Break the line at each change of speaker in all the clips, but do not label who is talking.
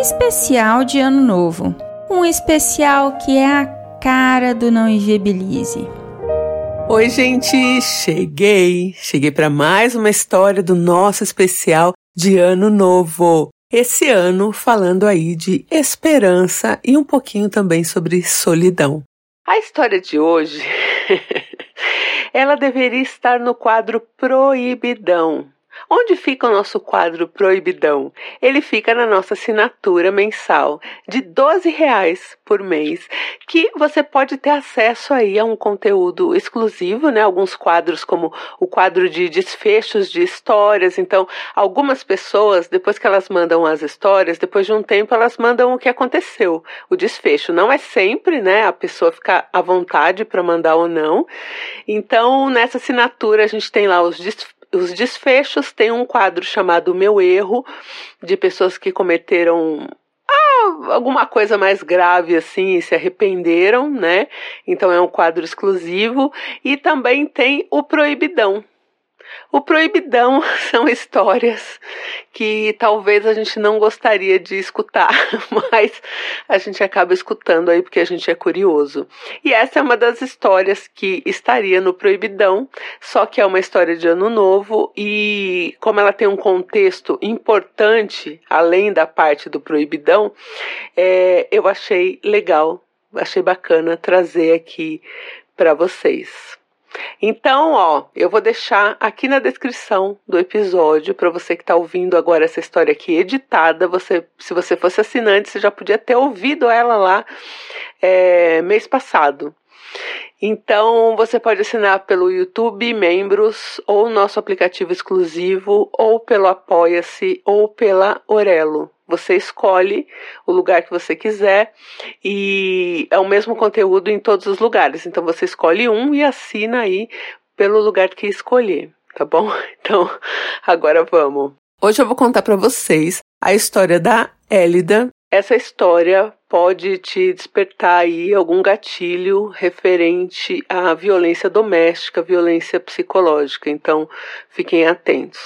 especial de Ano Novo. Um especial que é a cara do Não Inviabilize.
Oi, gente, cheguei. Cheguei para mais uma história do nosso especial de Ano Novo. Esse ano falando aí de esperança e um pouquinho também sobre solidão. A história de hoje, ela deveria estar no quadro Proibidão, Onde fica o nosso quadro Proibidão? Ele fica na nossa assinatura mensal de 12 reais por mês, que você pode ter acesso aí a um conteúdo exclusivo, né? Alguns quadros como o quadro de desfechos de histórias. Então, algumas pessoas, depois que elas mandam as histórias, depois de um tempo elas mandam o que aconteceu, o desfecho. Não é sempre, né? A pessoa fica à vontade para mandar ou não. Então, nessa assinatura a gente tem lá os desfechos os desfechos tem um quadro chamado Meu Erro, de pessoas que cometeram ah, alguma coisa mais grave assim e se arrependeram, né? Então é um quadro exclusivo. E também tem o Proibidão, o proibidão são histórias que talvez a gente não gostaria de escutar, mas a gente acaba escutando aí porque a gente é curioso. E essa é uma das histórias que estaria no proibidão, só que é uma história de ano novo e como ela tem um contexto importante além da parte do proibidão, é, eu achei legal, achei bacana trazer aqui para vocês. Então, ó, eu vou deixar aqui na descrição do episódio para você que está ouvindo agora essa história aqui editada. Você, se você fosse assinante, você já podia ter ouvido ela lá é, mês passado. Então, você pode assinar pelo YouTube Membros, ou nosso aplicativo exclusivo, ou pelo Apoia-se, ou pela Orelo. Você escolhe o lugar que você quiser e é o mesmo conteúdo em todos os lugares. Então você escolhe um e assina aí pelo lugar que escolher, tá bom? Então, agora vamos. Hoje eu vou contar para vocês a história da Élida. Essa história pode te despertar aí algum gatilho referente à violência doméstica, violência psicológica. Então, fiquem atentos.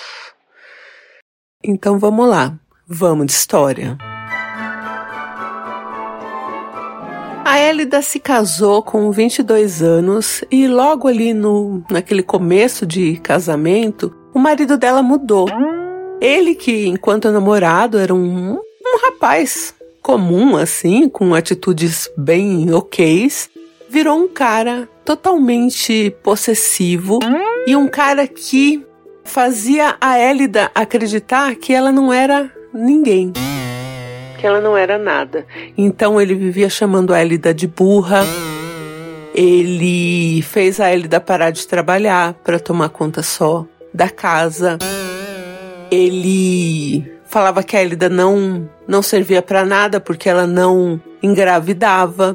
Então vamos lá. Vamos de história. A Elida se casou com 22 anos e logo ali no naquele começo de casamento, o marido dela mudou. Ele que enquanto namorado era um, um rapaz comum assim, com atitudes bem ok's, virou um cara totalmente possessivo e um cara que fazia a Elida acreditar que ela não era ninguém. Que ela não era nada. Então ele vivia chamando a Elida de burra. Ele fez a Elida parar de trabalhar para tomar conta só da casa. Ele falava que a Elida não não servia para nada porque ela não engravidava.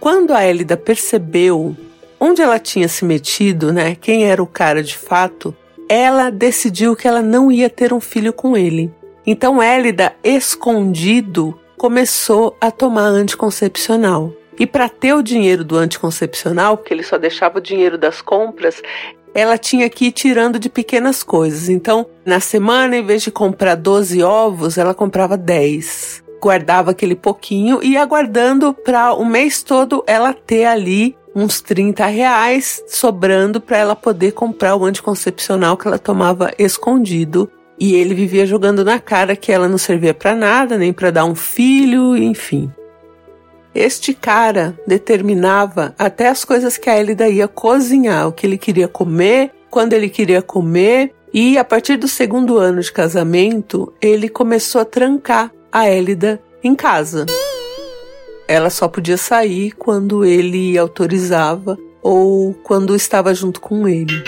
Quando a Elida percebeu onde ela tinha se metido, né, quem era o cara de fato, ela decidiu que ela não ia ter um filho com ele. Então Élida, escondido, começou a tomar anticoncepcional. E para ter o dinheiro do anticoncepcional, porque ele só deixava o dinheiro das compras, ela tinha que ir tirando de pequenas coisas. Então, na semana, em vez de comprar 12 ovos, ela comprava 10. Guardava aquele pouquinho e ia guardando para o mês todo ela ter ali uns 30 reais sobrando para ela poder comprar o anticoncepcional que ela tomava escondido. E ele vivia jogando na cara que ela não servia para nada, nem para dar um filho, enfim. Este cara determinava até as coisas que a Elida ia cozinhar, o que ele queria comer, quando ele queria comer, e a partir do segundo ano de casamento, ele começou a trancar a Elida em casa ela só podia sair quando ele autorizava ou quando estava junto com ele.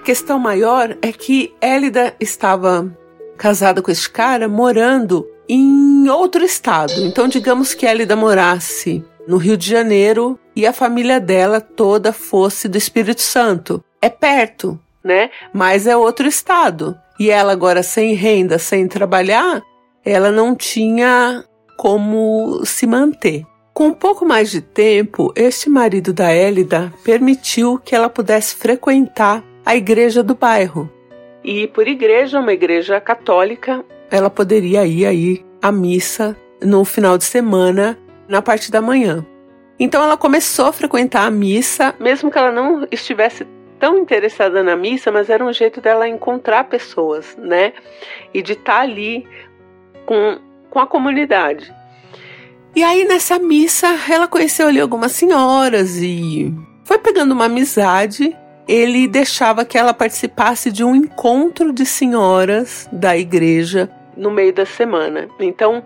A questão maior é que Élida estava casada com este cara morando em outro estado. Então, digamos que Élida morasse no Rio de Janeiro e a família dela toda fosse do Espírito Santo. É perto, né? Mas é outro estado. E ela agora sem renda, sem trabalhar, ela não tinha como se manter. Com um pouco mais de tempo, este marido da Élida permitiu que ela pudesse frequentar a igreja do bairro. E por igreja, uma igreja católica, ela poderia ir aí à missa no final de semana, na parte da manhã. Então ela começou a frequentar a missa, mesmo que ela não estivesse tão interessada na missa, mas era um jeito dela encontrar pessoas, né? E de estar tá ali com, com a comunidade. E aí nessa missa ela conheceu ali algumas senhoras e foi pegando uma amizade. Ele deixava que ela participasse de um encontro de senhoras da igreja no meio da semana. Então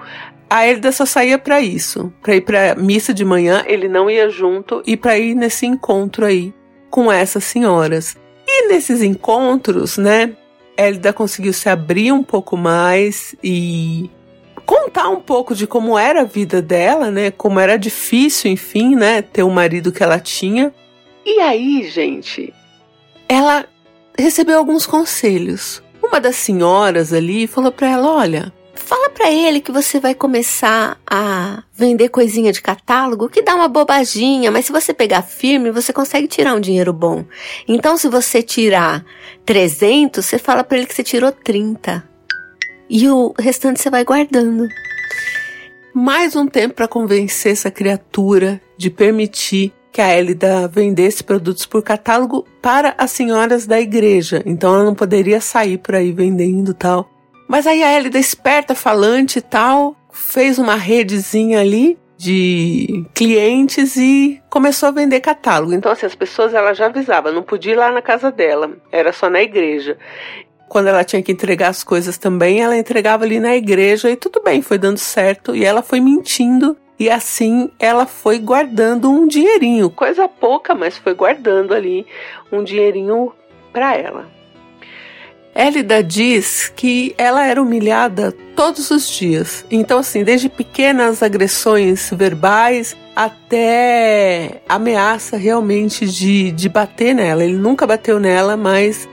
a Elida só saía para isso, para ir para missa de manhã, ele não ia junto e para ir nesse encontro aí com essas senhoras. E nesses encontros, né, Elida conseguiu se abrir um pouco mais e contar um pouco de como era a vida dela, né, como era difícil, enfim, né, ter o marido que ela tinha. E aí, gente, ela recebeu alguns conselhos. Uma das senhoras ali falou para ela: "Olha, Fala para ele que você vai começar a vender coisinha de catálogo que dá uma bobaginha, mas se você pegar firme, você consegue tirar um dinheiro bom. Então, se você tirar 300, você fala para ele que você tirou 30. E o restante você vai guardando. Mais um tempo para convencer essa criatura de permitir que a Elida vendesse produtos por catálogo para as senhoras da igreja. Então ela não poderia sair por aí vendendo tal. Mas aí a Elida, esperta, falante e tal, fez uma redezinha ali de clientes e começou a vender catálogo. Então, assim, as pessoas ela já avisava, não podia ir lá na casa dela, era só na igreja. Quando ela tinha que entregar as coisas também, ela entregava ali na igreja e tudo bem, foi dando certo. E ela foi mentindo e assim ela foi guardando um dinheirinho, coisa pouca, mas foi guardando ali um dinheirinho para ela. Elida diz que ela era humilhada todos os dias. Então, assim, desde pequenas agressões verbais até ameaça realmente de, de bater nela. Ele nunca bateu nela, mas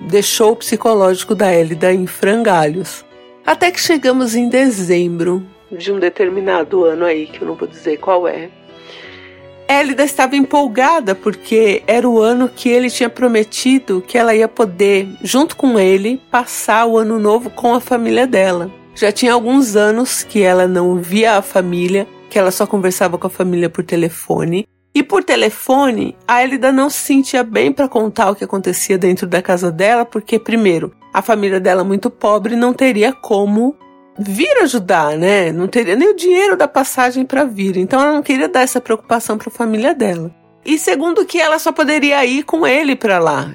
deixou o psicológico da Elida em frangalhos. Até que chegamos em dezembro de um determinado ano aí, que eu não vou dizer qual é. Elida estava empolgada porque era o ano que ele tinha prometido que ela ia poder, junto com ele, passar o ano novo com a família dela. Já tinha alguns anos que ela não via a família, que ela só conversava com a família por telefone. E por telefone, a Elida não se sentia bem para contar o que acontecia dentro da casa dela, porque, primeiro, a família dela muito pobre não teria como vir ajudar, né? Não teria nem o dinheiro da passagem para vir. Então ela não queria dar essa preocupação para a família dela. E segundo que ela só poderia ir com ele para lá.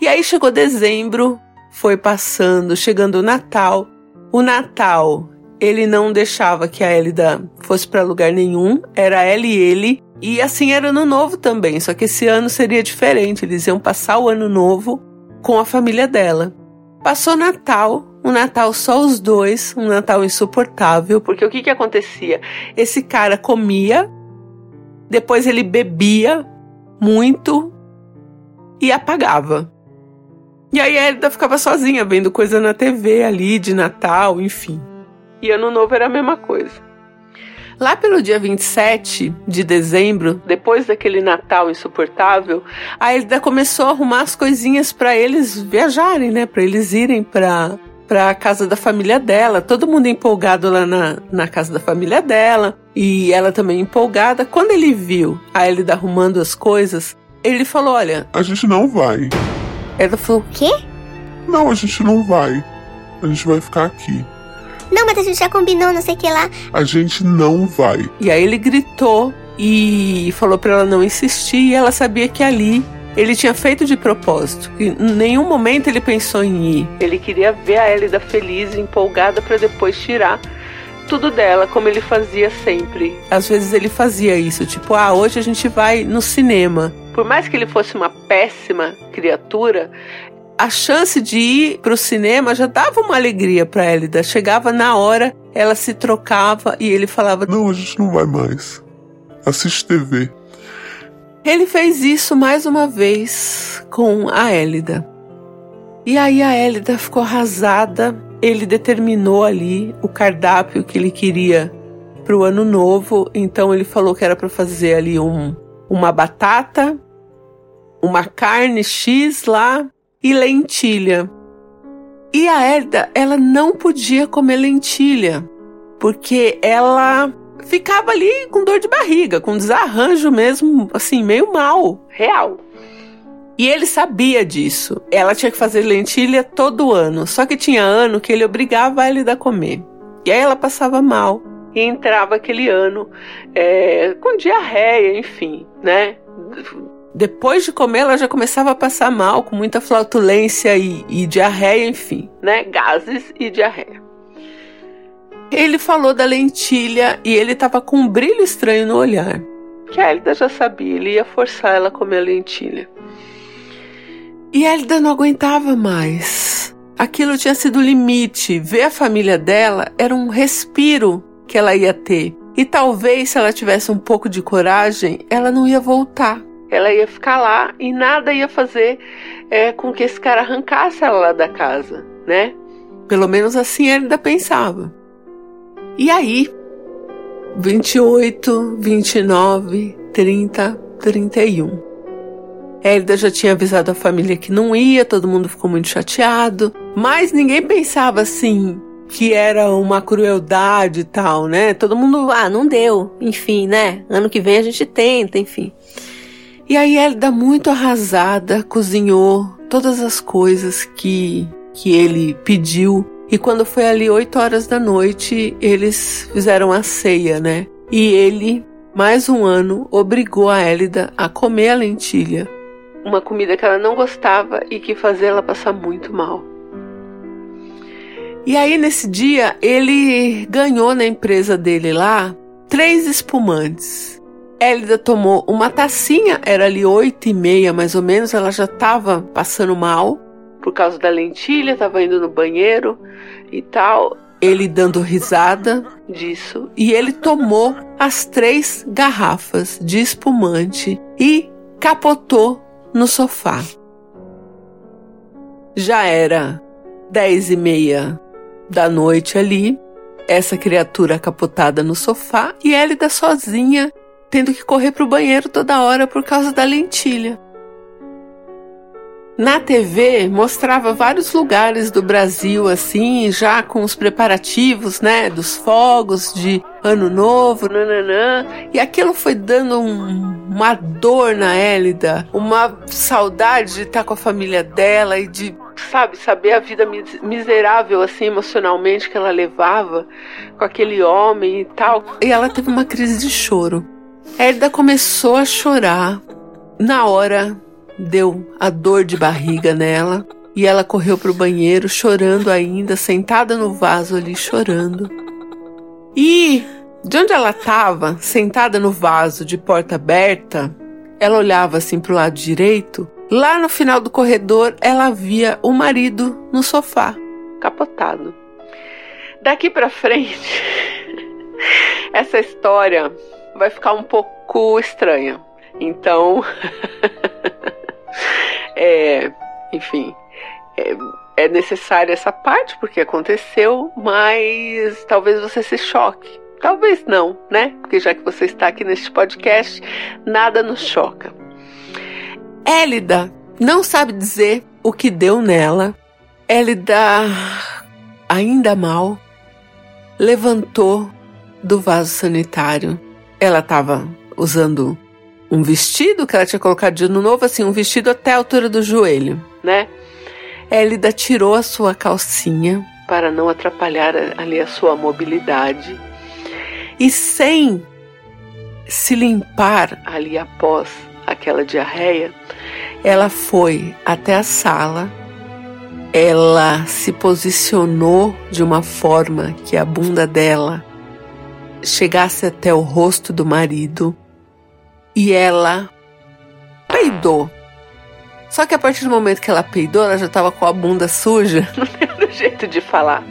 E aí chegou dezembro, foi passando, chegando o Natal. O Natal, ele não deixava que a Elida fosse para lugar nenhum, era ela e ele. E assim era ano novo também, só que esse ano seria diferente, eles iam passar o ano novo com a família dela. Passou Natal, um Natal só os dois, um Natal insuportável, porque o que que acontecia? Esse cara comia, depois ele bebia muito e apagava. E aí a Elida ficava sozinha vendo coisa na TV ali de Natal, enfim. E Ano Novo era a mesma coisa. Lá pelo dia 27 de dezembro, depois daquele Natal insuportável, a Elida começou a arrumar as coisinhas para eles viajarem, né? Para eles irem para para a casa da família dela, todo mundo empolgado lá na, na casa da família dela, e ela também empolgada. Quando ele viu a Elida arrumando as coisas, ele falou: Olha,
a gente não vai.
Ela falou: Quê?
Não, a gente não vai. A gente vai ficar aqui.
Não, mas a gente já combinou, não sei o que lá.
A gente não vai.
E aí ele gritou e falou para ela não insistir, e ela sabia que ali ele tinha feito de propósito. Em nenhum momento ele pensou em ir. Ele queria ver a Elida feliz, empolgada para depois tirar tudo dela, como ele fazia sempre. Às vezes ele fazia isso, tipo, ah, hoje a gente vai no cinema. Por mais que ele fosse uma péssima criatura, a chance de ir para o cinema já dava uma alegria para Elida. Chegava na hora, ela se trocava e ele falava:
Não, a gente não vai mais. Assiste TV.
Ele fez isso mais uma vez com a Elida. E aí a Elida ficou arrasada. Ele determinou ali o cardápio que ele queria para o ano novo. Então ele falou que era para fazer ali um, uma batata, uma carne X lá e lentilha. E a Hélida, ela não podia comer lentilha, porque ela ficava ali com dor de barriga, com desarranjo mesmo, assim, meio mal, real. E ele sabia disso. Ela tinha que fazer lentilha todo ano, só que tinha ano que ele obrigava a Hélida a comer. E aí ela passava mal e entrava aquele ano é, com diarreia, enfim, né? Depois de comer, ela já começava a passar mal, com muita flatulência e, e diarreia, enfim, né? Gases e diarreia. Ele falou da lentilha e ele estava com um brilho estranho no olhar. Que a Elida já sabia, ele ia forçar ela a comer a lentilha. E a Elida não aguentava mais. Aquilo tinha sido o limite. Ver a família dela era um respiro que ela ia ter. E talvez, se ela tivesse um pouco de coragem, ela não ia voltar. Ela ia ficar lá e nada ia fazer é, com que esse cara arrancasse ela lá da casa, né? Pelo menos assim ele ainda pensava. E aí, 28, 29, 30, 31. Hélida já tinha avisado a família que não ia, todo mundo ficou muito chateado, mas ninguém pensava assim que era uma crueldade e tal, né? Todo mundo, ah, não deu, enfim, né? Ano que vem a gente tenta, enfim. E aí Hélida, muito arrasada, cozinhou todas as coisas que, que ele pediu e quando foi ali 8 horas da noite, eles fizeram a ceia, né? E ele, mais um ano, obrigou a Élida a comer a lentilha. Uma comida que ela não gostava e que fazia ela passar muito mal. E aí, nesse dia, ele ganhou na empresa dele lá três espumantes. Élida tomou uma tacinha, era ali oito e meia mais ou menos, ela já estava passando mal por causa da lentilha, estava indo no banheiro e tal. Ele dando risada disso e ele tomou as três garrafas de espumante e capotou no sofá. Já era dez e meia da noite ali, essa criatura capotada no sofá e Elida sozinha, tendo que correr para o banheiro toda hora por causa da lentilha. Na TV mostrava vários lugares do Brasil assim, já com os preparativos, né, dos fogos de Ano Novo, nananã, e aquilo foi dando um, uma dor na Élida, uma saudade de estar com a família dela e de, sabe, saber a vida miserável assim emocionalmente que ela levava com aquele homem e tal. E ela teve uma crise de choro. Élida começou a chorar. Na hora deu a dor de barriga nela e ela correu para o banheiro chorando ainda, sentada no vaso ali chorando. E de onde ela estava, sentada no vaso de porta aberta, ela olhava assim para o lado direito. Lá no final do corredor, ela via o marido no sofá, capotado. Daqui para frente, essa história vai ficar um pouco estranha. Então, é, enfim, é, é necessária essa parte porque aconteceu, mas talvez você se choque. Talvez não, né? Porque já que você está aqui neste podcast, nada nos choca. Élida não sabe dizer o que deu nela. Élida, ainda mal, levantou do vaso sanitário. Ela estava usando um vestido que ela tinha colocado de ano novo, assim, um vestido até a altura do joelho, né? Elida tirou a sua calcinha para não atrapalhar ali a sua mobilidade e sem se limpar ali após aquela diarreia, ela foi até a sala, ela se posicionou de uma forma que a bunda dela chegasse até o rosto do marido e ela peidou. Só que a partir do momento que ela peidou, ela já estava com a bunda suja, não do jeito de falar.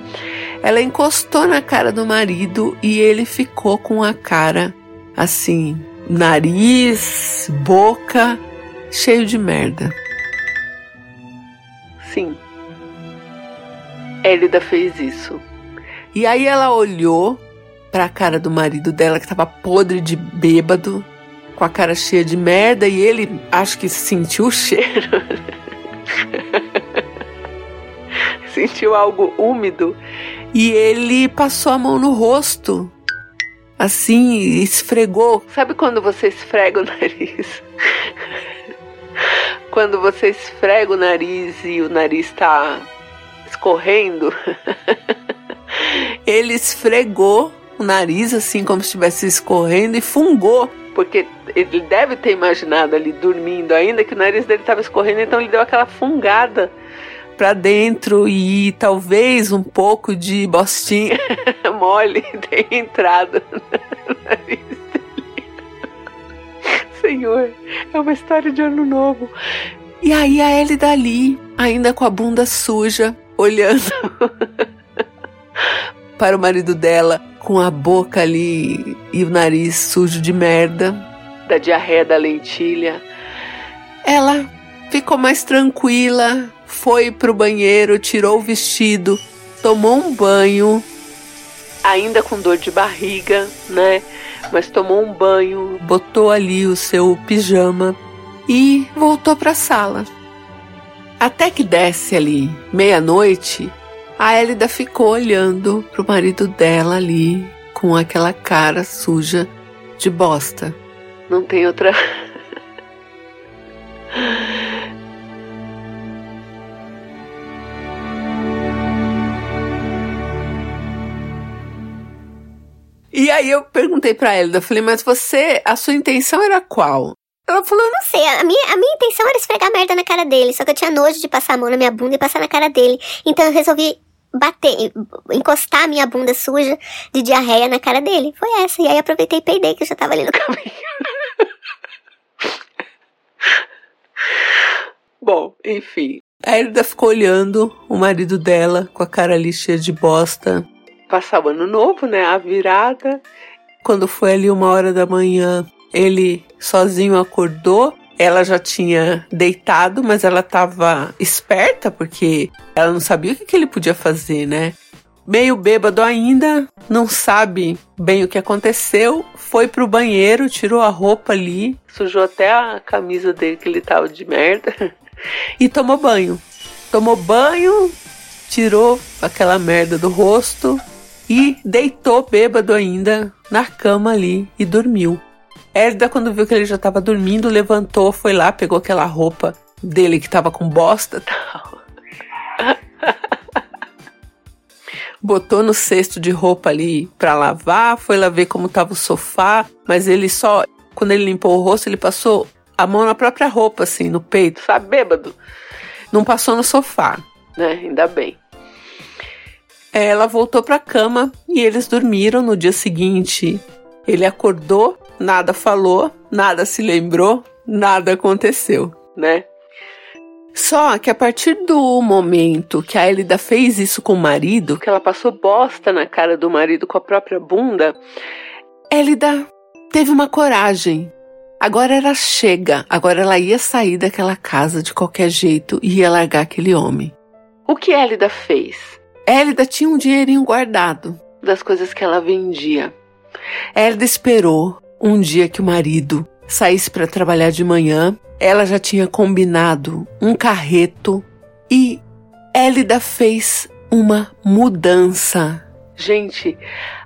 Ela encostou na cara do marido e ele ficou com a cara assim, nariz, boca, cheio de merda. Sim. Elida fez isso. E aí ela olhou para a cara do marido dela que estava podre de bêbado com a cara cheia de merda e ele acho que sentiu o cheiro. sentiu algo úmido e ele passou a mão no rosto. Assim, esfregou. Sabe quando você esfrega o nariz? quando você esfrega o nariz e o nariz está escorrendo? ele esfregou o nariz assim como se estivesse escorrendo e fungou, porque ele deve ter imaginado ali dormindo ainda que o nariz dele estava escorrendo, então ele deu aquela fungada para dentro e talvez um pouco de bostinha mole tenha entrado no nariz dele. Senhor, é uma história de ano novo. E aí a Ellie dali, ainda com a bunda suja, olhando para o marido dela, com a boca ali e o nariz sujo de merda, da diarreia da lentilha. Ela ficou mais tranquila, foi pro banheiro, tirou o vestido, tomou um banho, ainda com dor de barriga, né? Mas tomou um banho, botou ali o seu pijama e voltou para a sala. Até que desce ali meia-noite, a Elida ficou olhando pro marido dela ali com aquela cara suja de bosta. Não tem outra E aí eu perguntei para eu falei, mas você, a sua intenção era qual?
Ela falou, não sei, a minha, a minha intenção era esfregar merda na cara dele, só que eu tinha nojo de passar a mão na minha bunda e passar na cara dele. Então eu resolvi bater, encostar a minha bunda suja de diarreia na cara dele. Foi essa. E aí aproveitei e peidei, que eu já tava ali no caminho.
Bom, enfim. A Elida ficou olhando o marido dela com a cara ali cheia de bosta, passar o ano novo, né? A virada. Quando foi ali uma hora da manhã, ele sozinho acordou. Ela já tinha deitado, mas ela estava esperta porque ela não sabia o que, que ele podia fazer, né? Meio bêbado ainda, não sabe bem o que aconteceu, foi pro banheiro, tirou a roupa ali, sujou até a camisa dele que ele tava de merda e tomou banho. Tomou banho, tirou aquela merda do rosto, e deitou bêbado ainda na cama ali e dormiu. Herda, quando viu que ele já estava dormindo, levantou, foi lá, pegou aquela roupa dele que estava com bosta tal. Botou no cesto de roupa ali para lavar, foi lá ver como estava o sofá, mas ele só, quando ele limpou o rosto, ele passou a mão na própria roupa, assim, no peito, sabe, bêbado. Não passou no sofá, né? Ainda bem. Ela voltou para a cama e eles dormiram. No dia seguinte, ele acordou, nada falou, nada se lembrou, nada aconteceu, né? Só que a partir do momento que a Elida fez isso com o marido, que ela passou bosta na cara do marido com a própria bunda, Elida teve uma coragem. Agora era chega, agora ela ia sair daquela casa de qualquer jeito e ia largar aquele homem. O que Elida fez? Hélida tinha um dinheirinho guardado das coisas que ela vendia. Hélida esperou um dia que o marido saísse para trabalhar de manhã. Ela já tinha combinado um carreto e Hélida fez uma mudança. Gente,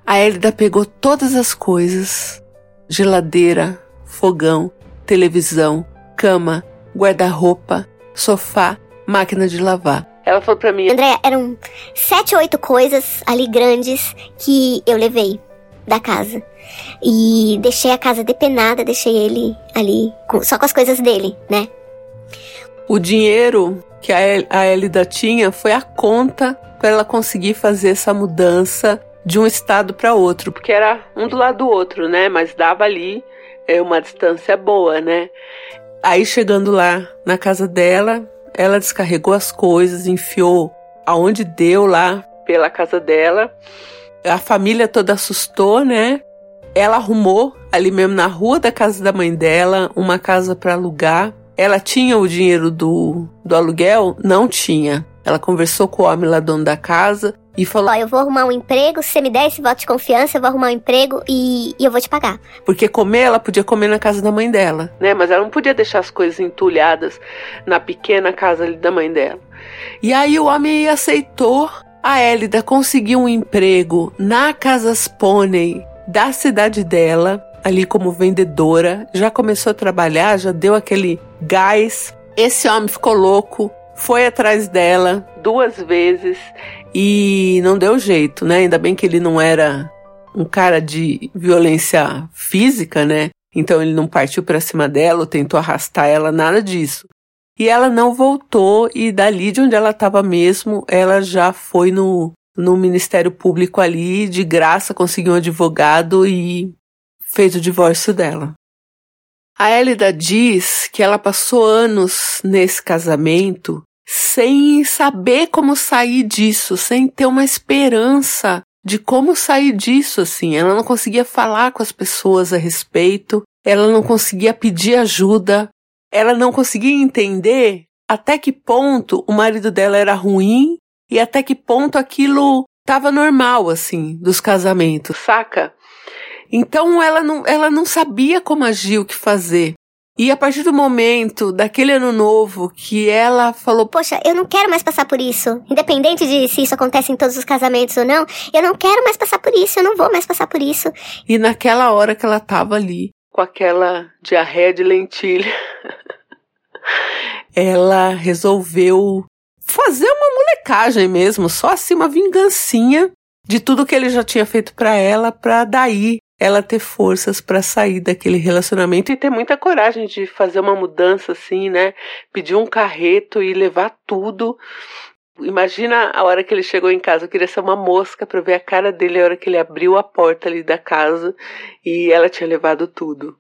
a Hélida pegou todas as coisas: geladeira, fogão, televisão, cama, guarda-roupa, sofá, máquina de lavar ela falou pra mim:
André, eram sete, oito coisas ali grandes que eu levei da casa. E deixei a casa depenada, deixei ele ali com, só com as coisas dele, né?
O dinheiro que a, a Elida tinha foi a conta para ela conseguir fazer essa mudança de um estado para outro, porque era um do lado do outro, né? Mas dava ali é, uma distância boa, né? Aí chegando lá na casa dela, ela descarregou as coisas, enfiou aonde deu lá pela casa dela. A família toda assustou, né? Ela arrumou ali mesmo na rua da casa da mãe dela uma casa para alugar. Ela tinha o dinheiro do, do aluguel? Não tinha. Ela conversou com o homem lá, dono da casa, e falou:
Ó, eu vou arrumar um emprego, se você me der esse voto de confiança, eu vou arrumar um emprego e, e eu vou te pagar.
Porque comer, ela podia comer na casa da mãe dela, né? Mas ela não podia deixar as coisas entulhadas na pequena casa ali da mãe dela. E aí o homem aceitou. A Élida conseguiu um emprego na Casas Pônei da cidade dela, ali como vendedora. Já começou a trabalhar, já deu aquele gás. Esse homem ficou louco, foi atrás dela duas vezes e não deu jeito, né? Ainda bem que ele não era um cara de violência física, né? Então ele não partiu para cima dela ou tentou arrastar ela, nada disso. E ela não voltou e dali de onde ela estava mesmo, ela já foi no, no Ministério Público ali, de graça, conseguiu um advogado e fez o divórcio dela. A Elida diz que ela passou anos nesse casamento sem saber como sair disso, sem ter uma esperança de como sair disso, assim. Ela não conseguia falar com as pessoas a respeito, ela não conseguia pedir ajuda, ela não conseguia entender até que ponto o marido dela era ruim e até que ponto aquilo estava normal, assim, dos casamentos, saca? Então ela não, ela não sabia como agir, o que fazer. E a partir do momento daquele ano novo que ela falou:
Poxa, eu não quero mais passar por isso. Independente de se isso acontece em todos os casamentos ou não, eu não quero mais passar por isso, eu não vou mais passar por isso.
E naquela hora que ela tava ali, com aquela diarreia de lentilha, ela resolveu fazer uma molecagem mesmo, só assim uma vingancinha de tudo que ele já tinha feito para ela, para daí ela ter forças para sair daquele relacionamento e ter muita coragem de fazer uma mudança assim, né? Pedir um carreto e levar tudo. Imagina a hora que ele chegou em casa, eu queria ser uma mosca para ver a cara dele a hora que ele abriu a porta ali da casa e ela tinha levado tudo.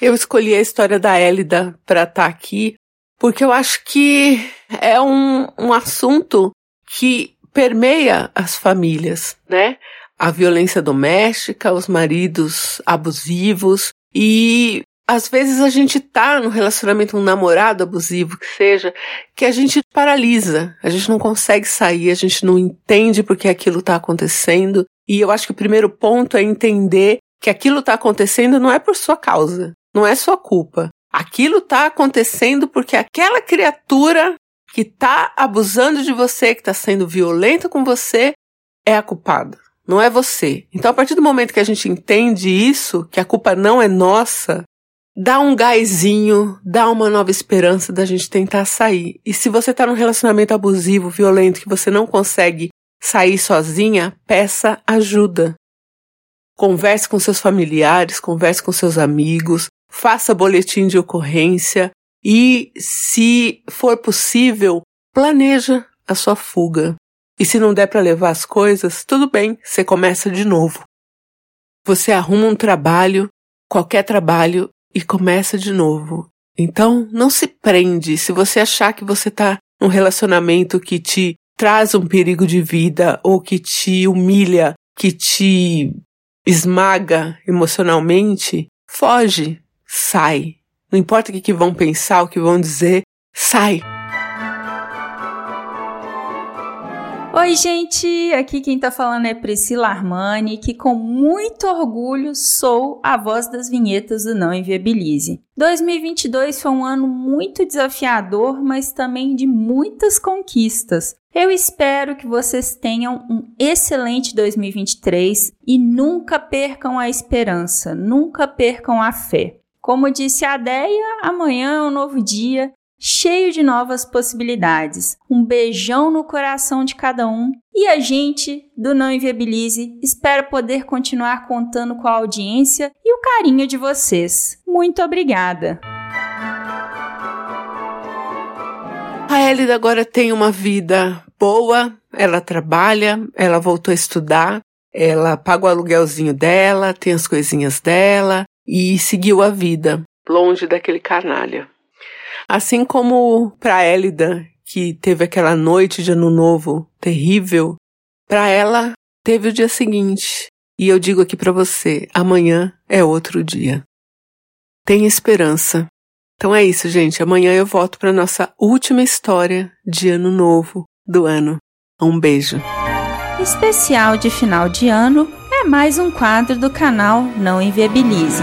Eu escolhi a história da Élida para estar tá aqui porque eu acho que é um, um assunto que permeia as famílias, né? a violência doméstica, os maridos abusivos e às vezes a gente tá no relacionamento um namorado abusivo que seja, que a gente paralisa, a gente não consegue sair, a gente não entende porque aquilo tá acontecendo. E eu acho que o primeiro ponto é entender que aquilo tá acontecendo não é por sua causa, não é sua culpa. Aquilo tá acontecendo porque aquela criatura que tá abusando de você, que tá sendo violenta com você, é a culpada não é você. Então, a partir do momento que a gente entende isso, que a culpa não é nossa, dá um gásinho, dá uma nova esperança da gente tentar sair. E se você está num relacionamento abusivo, violento, que você não consegue sair sozinha, peça ajuda. Converse com seus familiares, converse com seus amigos, faça boletim de ocorrência e, se for possível, planeja a sua fuga. E se não der para levar as coisas, tudo bem, você começa de novo. Você arruma um trabalho, qualquer trabalho, e começa de novo. Então, não se prende. Se você achar que você está num relacionamento que te traz um perigo de vida ou que te humilha, que te esmaga emocionalmente, foge, sai. Não importa o que, vão pensar, o que vão dizer, sai.
Oi, gente! Aqui quem tá falando é Priscila Armani, que com muito orgulho sou a voz das vinhetas do Não Inviabilize. 2022 foi um ano muito desafiador, mas também de muitas conquistas. Eu espero que vocês tenham um excelente 2023 e nunca percam a esperança, nunca percam a fé. Como disse a Deia, amanhã é um novo dia cheio de novas possibilidades. Um beijão no coração de cada um e a gente do Não Inviabilize espera poder continuar contando com a audiência e o carinho de vocês. Muito obrigada!
A Elida agora tem uma vida boa, ela trabalha, ela voltou a estudar, ela paga o aluguelzinho dela, tem as coisinhas dela e seguiu a vida, longe daquele canalha. Assim como para Élida, que teve aquela noite de ano novo terrível, para ela teve o dia seguinte. E eu digo aqui para você, amanhã é outro dia. Tenha esperança. Então é isso, gente. Amanhã eu volto para nossa última história de ano novo do ano. Um beijo.
especial de final de ano mais um quadro do canal Não Inviabilize.